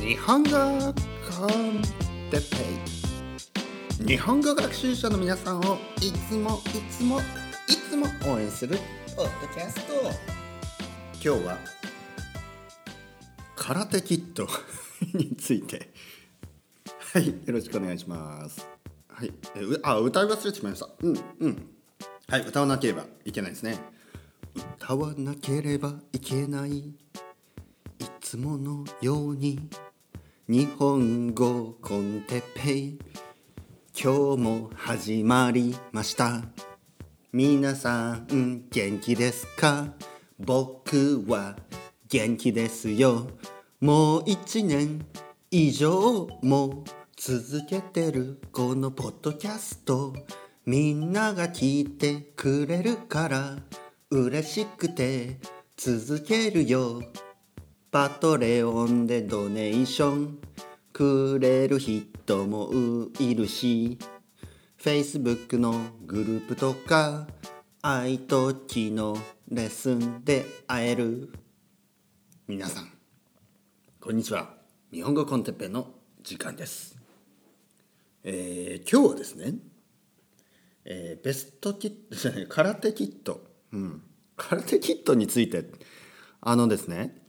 日本語コンテペイ。日本語学習者の皆さんをいつもいつもいつも応援するポッドキャスト。今日は空手キットについて。はいよろしくお願いします。はいえうあ歌い忘れてしまいました。うんうん。はい歌わなければいけない。ですね歌わなければいけない。つものように日本語コンテペイ今日も始まりました。皆さん元気ですか？僕は元気ですよ。もう一年以上も続けてるこのポッドキャスト。みんなが聞いてくれるから嬉しくて続けるよ。パトレオンでドネーション。くれる人もいるし Facebook のグループとか愛ときのレッスンで会える。皆さんこんにちは。日本語コンテッペの時間です。えー、今日はですね、えー、ベストキットじゃない空手キット、うん、空手キットについてあのですね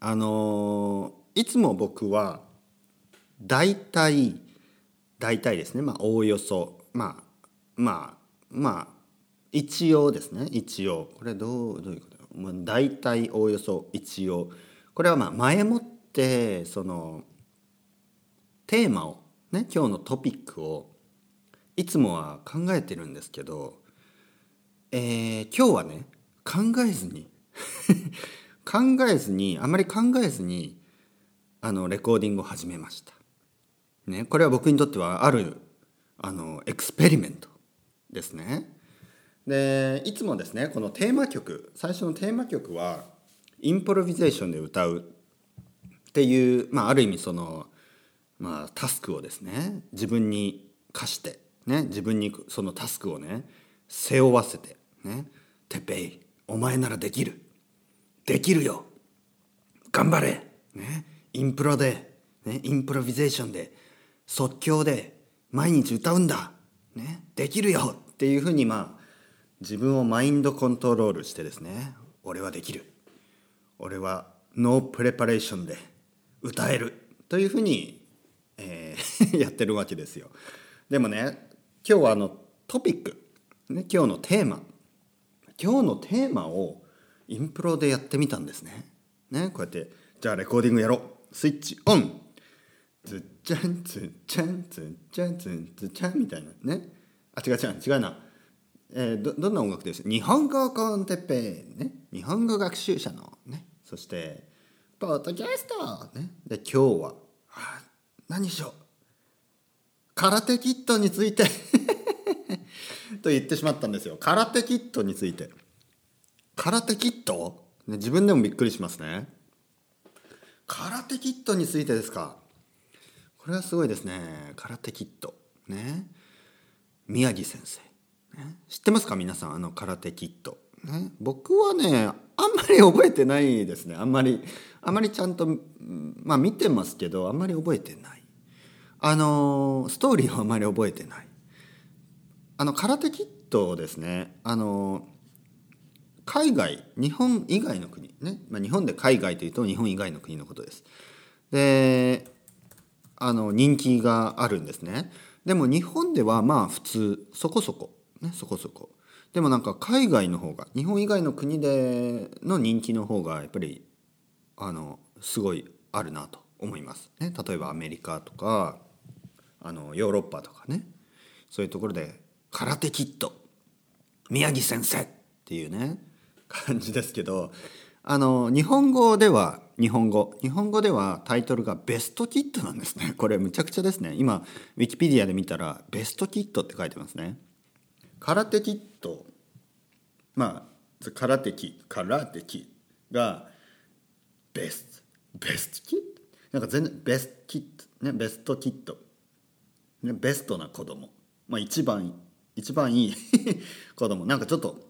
あの、いつも僕は大体大体ですね。まあおおよそ。まあまあまあ一応ですね。一応。これどうどういうこと？まあ、大体おおよそ一応。これはまあ前もってそのテーマをね今日のトピックをいつもは考えてるんですけど、えー、今日はね考えずに考えずにあまり考えずにあのレコーディングを始めました。ね、これは僕にとってはあるあの experiment ですね。でいつもですねこのテーマ曲最初のテーマ曲は improvisation で歌うっていう、まあ、ある意味その、まあ、タスクをですね自分に課して、ね、自分にそのタスクをね背負わせてね「てっぺいお前ならできるできるよ。頑張れ、ね、インプロで、ね、インプロビゼーションで。即興で。毎日歌うんだ、ね、できるよ。っていうふうにまあ自分をマインドコントロールしてですね。俺はできる。俺はノープレパレーションで。歌える。というふうに、えー やってるわけですよ。でもね今日はあのトピック、ね、今日のテーマ。今日のテーマをインプロでやってみたんですね。ねこうやってじゃあレコーディングやろう。スイッチオン。ズッチャンズッチャンズッチャンズッズッチャンみたいな。ね。あ違う違う違うな、えー、どどんな音楽です？日本語コンテッペね。日本語学習者の。ね。そしてポッドキャスト。ね。で今日はあ何しよう。空手キットについて。と言ってしまったんですよ。空手キットについて。空手キット、ね、自分でもびっくりしますね。空手キットについてですか？これはすごいですね。空手キット。ね。宮城先生、ね、知ってますか？皆さんあの空手キット、ね、僕はねあんまり覚えてないですね。あんまりあんまりちゃんとまあ見てますけどあんまり覚えてない。あのストーリーはあんまり覚えてない。あの空手キットですね。あの海外日本以外の国ね、まあ、日本で海外というと日本以外の国のことです。であの人気があるんですね。でも日本ではまあ普通そこそこねそこそこ。でもなんか海外の方が日本以外の国での人気の方がやっぱりあのすごいあるなと思います。ね、例えばアメリカとかあのヨーロッパとかねそういうところで空手キット宮城先生っていうね感じですけどあの日本語では日本語日本語ではタイトルがベストキットなんですね。これむちゃくちゃですね。今ウィキペディアで見たらベストキットって書いてますね。空手キット。まあ空手キ空手キがベストベストキット？なんか全然ベストキット。ねベストキット、ね、ベストな子供。まあ一番一番いい 子供。なんかちょっと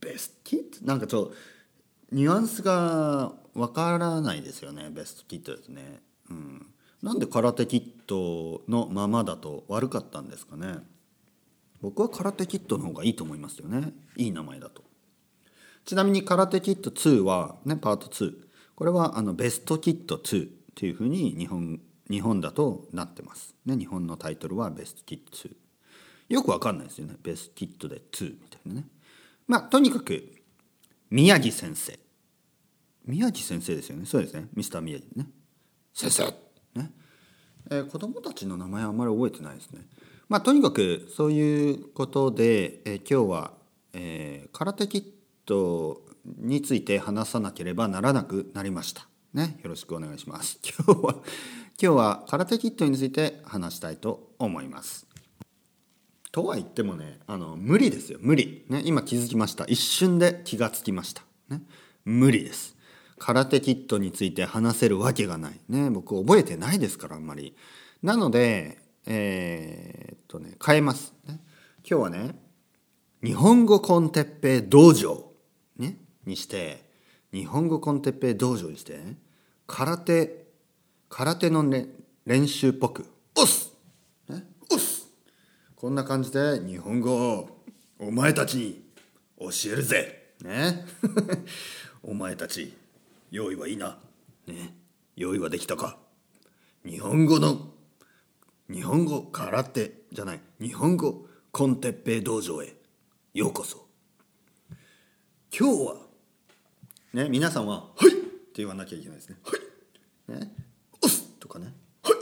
ベストキット？なんかちょっとニュアンスがわからないですよねベストキットですね。うん、なんで空手キットのままだと悪かったんですかね？僕は空手キットの方がいいと思いますよね。いい名前だと。ちなみに空手キット2はねパート2これはあのベストキット2っていうふうに日本日本だとなってます。ね日本のタイトルはベストキット2。よくわかんないですよねベストキットで2みたいなね。まあとにかく宮城先生。宮城先生ですよね。そうですね。ミスター宮城ね。先生。ね、えー、子供たちの名前あんまり覚えてないですね。まあとにかくそういうことで、えー、今日は、えー、空手キットについて話さなければならなくなりました。ね。よろしくお願いします。今日は今日は空手キットについて話したいと思います。とは言ってもねあの無理ですよ。無理、ね、今気づきました。一瞬で気がつきました、ね、無理です。空手キットについて話せるわけがない。ね僕覚えてないですからあんまり。なのでえー、っとね変えます、ね、今日はね日本語コンテッペイ道場、ね、にして日本語コンテッペイ道場にして空手空手の、ね、練習っぽく「おっす!」ね「おっす!」こんな感じで日本語をお前たちに教えるぜね お前たち用意はいいなね用意はできたか日本語の日本語空手じゃない日本語コンテッペイ道場へようこそ今日はね皆さんは「はい!」って言わなきゃいけないですね「はい!」ね「押す!」とかね「はい!」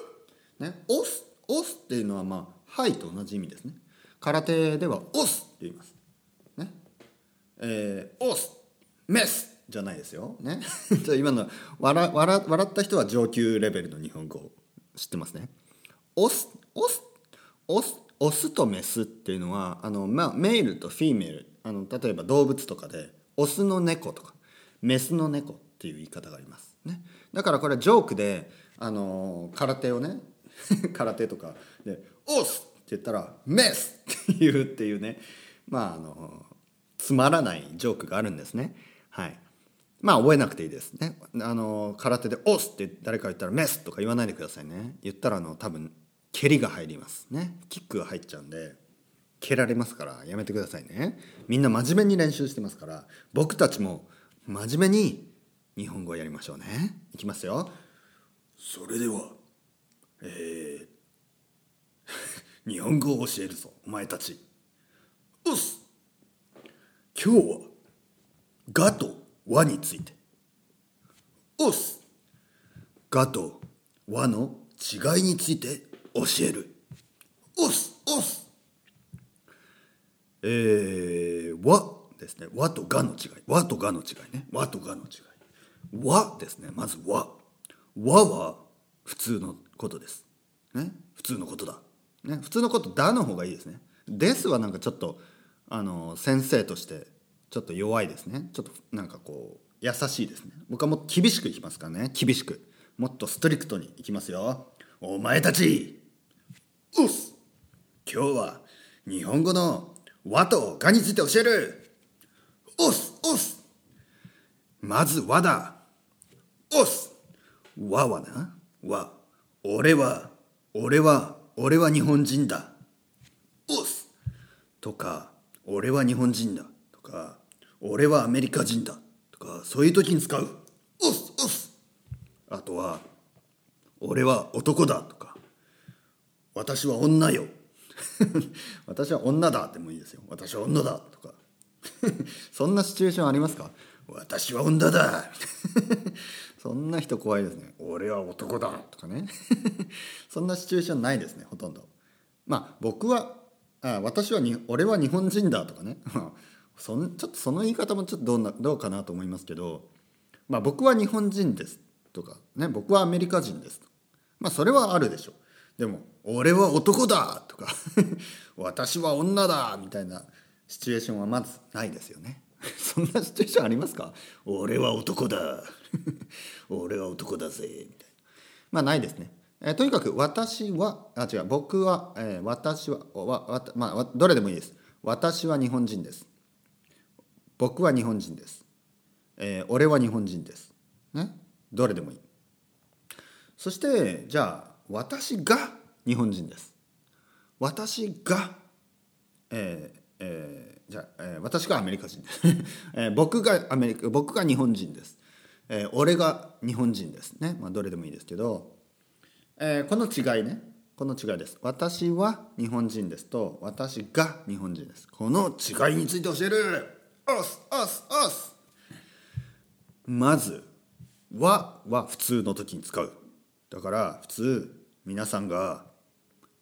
ね「押す!」「押す!」っていうのはまあ「はい」と同じ意味ですね空手では「押す!」って言いますねえー、押すメスじゃないですよ。ね。じゃ今の笑笑笑った人は上級レベルの日本語を知ってますね。オスオスオスオスとメスっていうのはあの、ま、メールとフィーメールあの例えば動物とかでオスの猫とかメスの猫っていう言い方があります。ね、だからこれジョークであの空手をね 空手とかで「オス!」って言ったら「メス!」って言うっていうねまああのつまらないジョークがあるんですね。はい。まあ覚えなくていいですね。あの空手で「押す!」って誰か言ったら「メス!」とか言わないでくださいね。言ったらあの多分蹴りが入りますね。キックが入っちゃうんで蹴られますからやめてくださいね。みんな真面目に練習してますから僕たちも真面目に日本語をやりましょうね。いきますよ。それではえー、日本語を教えるぞお前たち。おっす。今日は「が」と「和」について。おっす。がと和の違いについて教える。おっす。おっす。えー、和ですね。和とがの違い。和とがの違いね。和とがの違い。和ですね。まず和和は普通のことです。ね。普通のことだ。ね。普通のことだの方がいいですね。ですはなんかちょっとあの先生としてちょっと弱いですね。ちょっとなんかこう優しいですね。僕はもっと厳しくいきますからね。厳しく。もっとストリクトにいきますよ。お前たちうっす。今日は日本語の和とがについて教える。おっすおっす。まず和だ。おっす。和はな。和。俺は俺は俺は日本人だ。おっす。とか俺は日本人だ。とか俺はアメリカ人だ。とかそういう時に使う「おっすおっす」あとは「俺は男だ」とか「私は女よ」私は女だ。でもいいですよ。私は女だ。とか。そんなシチュエーションありますか？私は女だ そんな人怖いですね。俺は男だ。とかねそんなシチュエーションないですねほとんど。まあ僕はあ私はに俺は日本人だとかね。そんちょっとその言い方もちょっとどうなどうかなと思いますけど、まあ、僕は日本人ですとか、ね、僕はアメリカ人ですと。まあそれはあるでしょ。うでも「俺は男だ!」とか「私は女だ!」みたいなシチュエーションはまずないですよね そんなシチュエーションありますか？俺は男だ。俺は男だぜ。みたいな。まあないですね。えー、とにかく私はあ違う。僕は、えー、私はわわまあどれでもいいです。私は日本人です。僕は日本人です、えー、俺は日本人です、ね？どれでもいい。そしてじゃあ私が日本人です。私がえーえー、じゃあ、えー、私がアメリカ人。です、えー、僕がアメリカ僕が日本人です、えー、俺が日本人ですね。まあどれでもいいですけど、えー、この違いね。この違いです。私は日本人ですと私が日本人です。この違いについて教える。おすおすおすまず「は」は普通の時に使う。だから普通皆さんが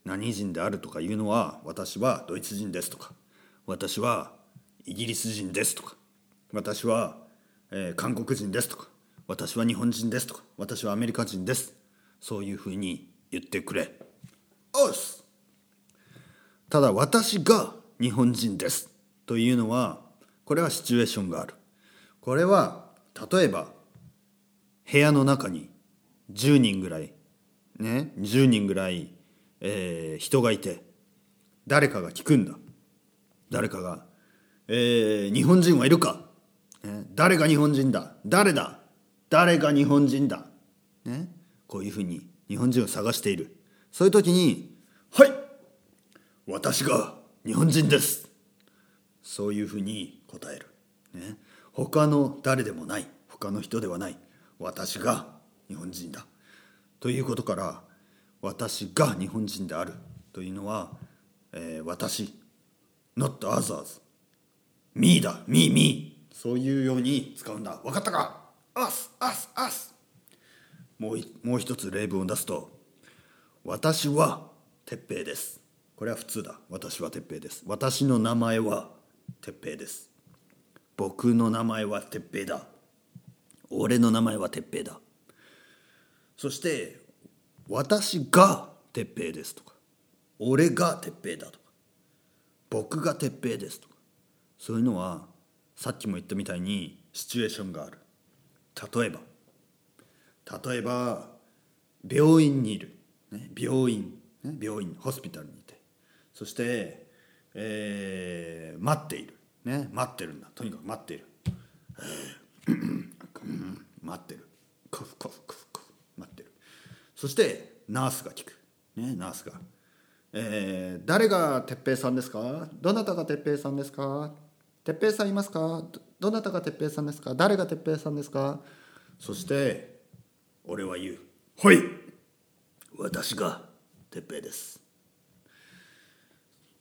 何人であるとかいうのは私はドイツ人ですとか。私はイギリス人ですとか私は、えー、韓国人ですとか私は日本人ですとか私はアメリカ人ですそういうふうに言ってくれ。おすただ私が日本人ですというのはこれはシチュエーションがある。これは例えば部屋の中に10人ぐらいね10人ぐらい、えー、人がいて誰かが聞くんだ。誰かが「えー、日本人はいるか、ね、誰が日本人だ？誰だ？誰が日本人だ」ね、こういうふうに日本人を探している。そういう時に「はい私が日本人です」そういうふうに答える、ね、他の誰でもない他の人ではない私が日本人だ。ということから私が日本人であるというのは、えー、私 not others. Me だ me me. そういうように使うんだ。分かったか? Us us us. もうもう一つ例文を出すと私は鉄平です。これは普通だ。私は鉄平です。私の名前は鉄平です。僕の名前は鉄平だ。俺の名前は鉄平だ。そして私が鉄平ですとか。俺が鉄平だと。僕が鉄平ですと。かそういうのはさっきも言ったみたいにシチュエーションがある。例えば。例えば病院にいる、ね、病院、ね、病院ホスピタルにいて。そして、えー、待っている、ね、待ってるんだ。とにかく待っている、待ってる。コフコフコフコフ。待ってる。そしてナースが聞く、ね、ナースが。えー、誰が哲平さんですか？どなたが哲平さんですか？哲平さんいますか？どなたが哲平さんですか？誰が哲平さんですか？そして俺は言う。はい。私が哲平です。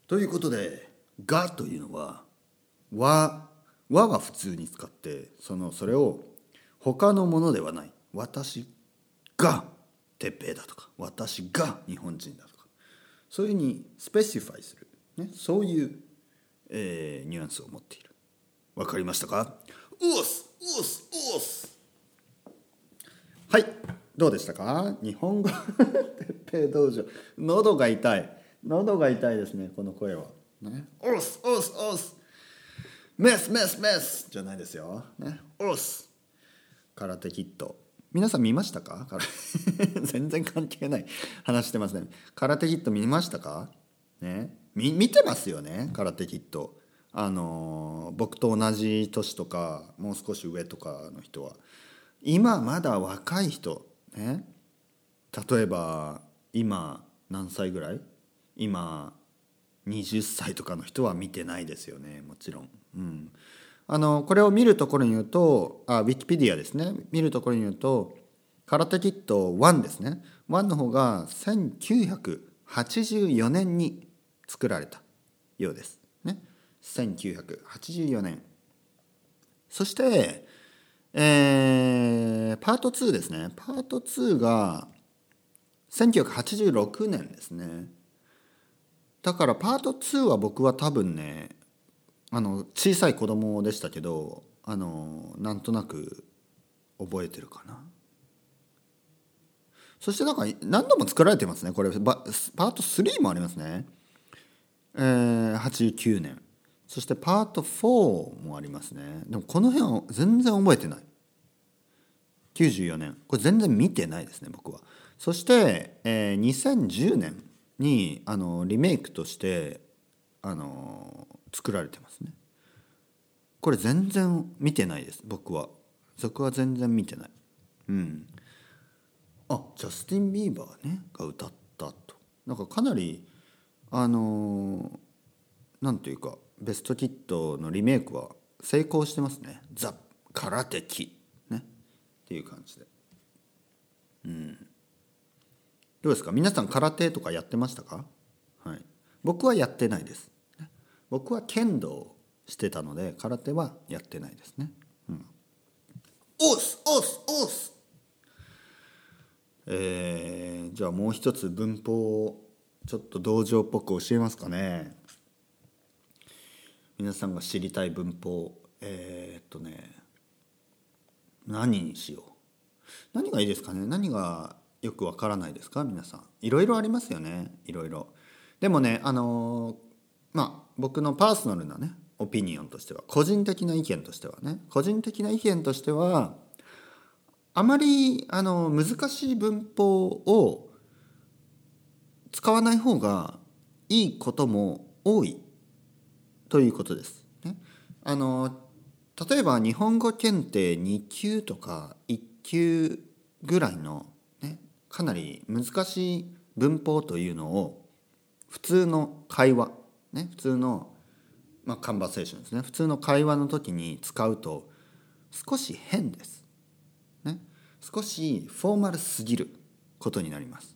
ということで「が」というのは「は」和は普通に使ってそのそれを他のものではない。私が哲平だとか私が日本人だとそういうふうにスペシファイする、ね、そういう、えー、ニュアンスを持っている。わかりましたか？うす！うす！うす！はい。どうでしたか？日本語。てっ道場喉が痛い。喉が痛いですねこの声は。ね。おす！おす！おす！メス！メス！メス！じゃないですよ。ね。おす！空手キット。皆さん見ましたか？全然関係ない話してますね。空手キット見ましたか？ね。見てますよね？空手キット。あの僕と同じ年とかもう少し上とかの人は。今まだ若い人ね。例えば今何歳ぐらい？今20歳とかの人は見てないですよねもちろん。うん。あのこれを見るところに言うとあウィキペディアですね。見るところに言うと空手キット1ですね。1の方が1984年に作られたようです。ね。1984年。そして、えー、パート2ですね。パート2が1986年ですね。だからパート2は僕は多分ねあの小さい子供でしたけどあのなんとなく覚えてるかな。そしてなんか何度も作られてますね。これパート3もありますね。えー、89年。そしてパート4もありますね。でもこの辺は全然覚えてない。94年。これ全然見てないですね僕は。そして、えー、2010年にあのリメイクとしてあの作られてますね。これ全然見てないです僕は。僕は全然見てない。うん。あジャスティン・ビーバーねが歌ったと。なんかかなりあのーなんていうかベストキットのリメイクは成功してますね「ザ・空手キ」ね。っていう感じで。うん。どうですか？皆さん空手とかやってましたか？はい。僕はやってないです。僕は剣道をしてたので空手はやってないですね。うん。おっすおっすおっすえー、じゃあもう一つ文法をちょっと道場っぽく教えますかね。皆さんが知りたい文法えー、っとね何にしよう。何がいいですかね。何がよくわからないですか？皆さん。いろいろありますよね。いろいろ。でもねあのまあ僕のパーソナルなねオピニオンとしては個人的な意見としてはね個人的な意見としてはあまりあの難しい文法を使わない方がいいことも多いということです。ね、あの例えば日本語検定2級とか1級ぐらいの、ね、かなり難しい文法というのを普通の会話、ね、普通の、まあ、カンバセーションですね。普通の会話の時に使うと少し変です。ね。少しフォーマルすぎることになります。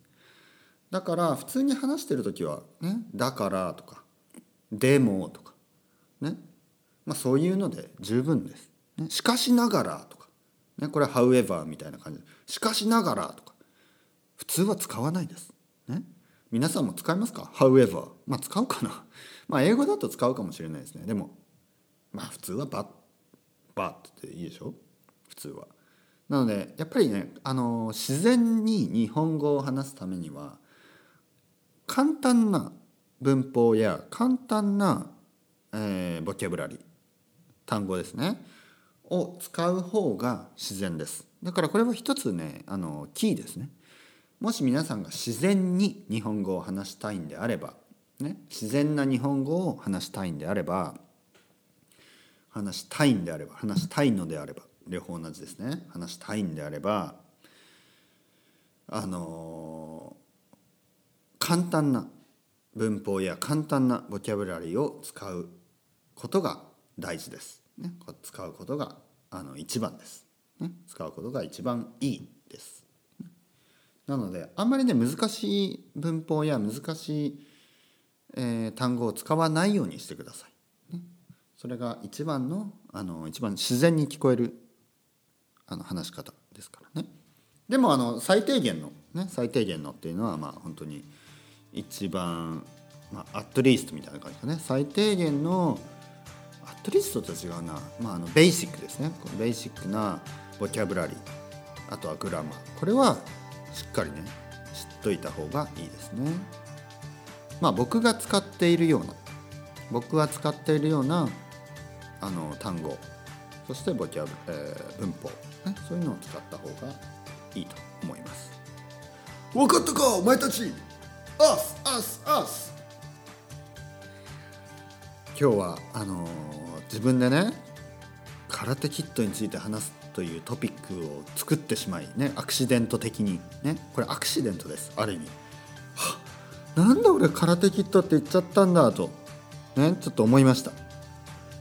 だから普通に話してる時はね「だから」とか「でも」とかね。まあそういうので十分です、ね、しかしながらとか、ね、これは「however」みたいな感じ。で「しかしながら」とか。普通は使わないです。ね。皆さんも使いますか ?however まあ使うかな。まあ英語だと使うかもしれないですね。でもまあ普通は but but っていいでしょ？普通は。なのでやっぱりねあの自然に日本語を話すためには簡単な文法や簡単な、えー、ボキャブラリー単語ですね。を使う方が自然です。だからこれは一つねあのキーですね。もし皆さんが自然に日本語を話したいんであれば、ね、自然な日本語を話したいんであれば話したいんであれば話したいのであれば両方同じですね話したいんであればあの簡単な文法や簡単なボキャブラリーを使うことが大事です。ね、使うことがあの一番です、ね。使うことが一番いいです。なのであんまりね難しい文法や難しい、えー、単語を使わないようにしてください。ね、それが一番のあの一番自然に聞こえるあの話し方ですからね。でもあの最低限のね最低限のっていうのはまあ本当に一番まあアットリーストみたいな感じかね。最低限のアットリストと違うな。まああのベーシックですね。ベーシックなボキャブラリーあとはグラマーこれはしっかりね知っといた方がいいですね。まあ僕が使っているような僕が使っているようなあの単語そしてボキャブ、えー、文法、ね、そういうのを使った方がいいと思います。分かったかお前たち。アスアスアス今日はあのー、自分でねカラテキッドについて話すというトピックを作ってしまいねアクシデント的にね。これアクシデントですある意味。はなんで俺カラテキッドって言っちゃったんだとねちょっと思いました。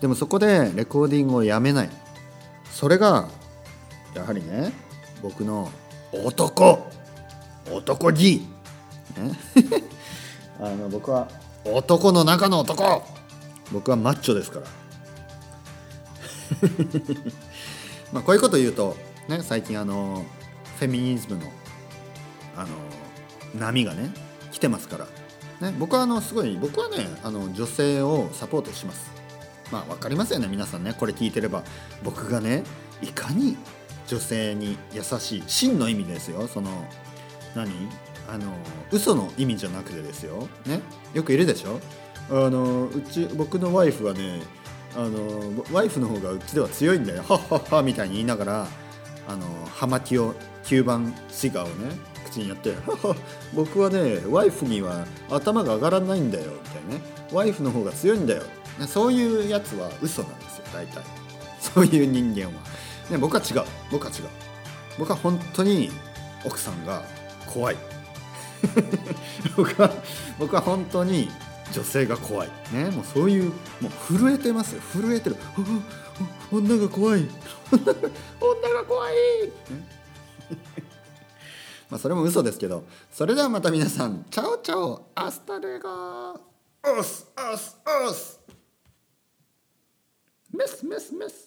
でもそこでレコーディングをやめない。それがやはりね僕の男。男気、ね、あの僕は男の中の男。僕はマッチョですから。まあこういうこと言うと、ね、最近あのフェミニズムのあの波がね来てますから、ね、僕はあのすごい僕はねあの女性をサポートします。まあ分かりますよね皆さんね。これ聞いてれば。僕がねいかに女性に優しい真の意味ですよ。その何？あの嘘の意味じゃなくてですよ、ね、よくいるでしょ？あのうち僕のワイフはねあのワイフの方がうちでは強いんだよ。はっはっはみたいに言いながらあの葉巻を吸盤シガーをね口にやって「僕はねワイフには頭が上がらないんだよ」みたいなね「ワイフの方が強いんだよ」そういうやつは嘘なんですよ大体。そういう人間は、ね、僕は違う。僕は違う。僕は本当に奥さんが怖い。僕は僕は本当に女性が怖い。ねもうそういうもう震えてますよ。震えてる。女が怖い。女が怖い、ね、まあそれも嘘ですけどそれではまた皆さんチャオチャオ hasta luego オスオスオスメスメスメス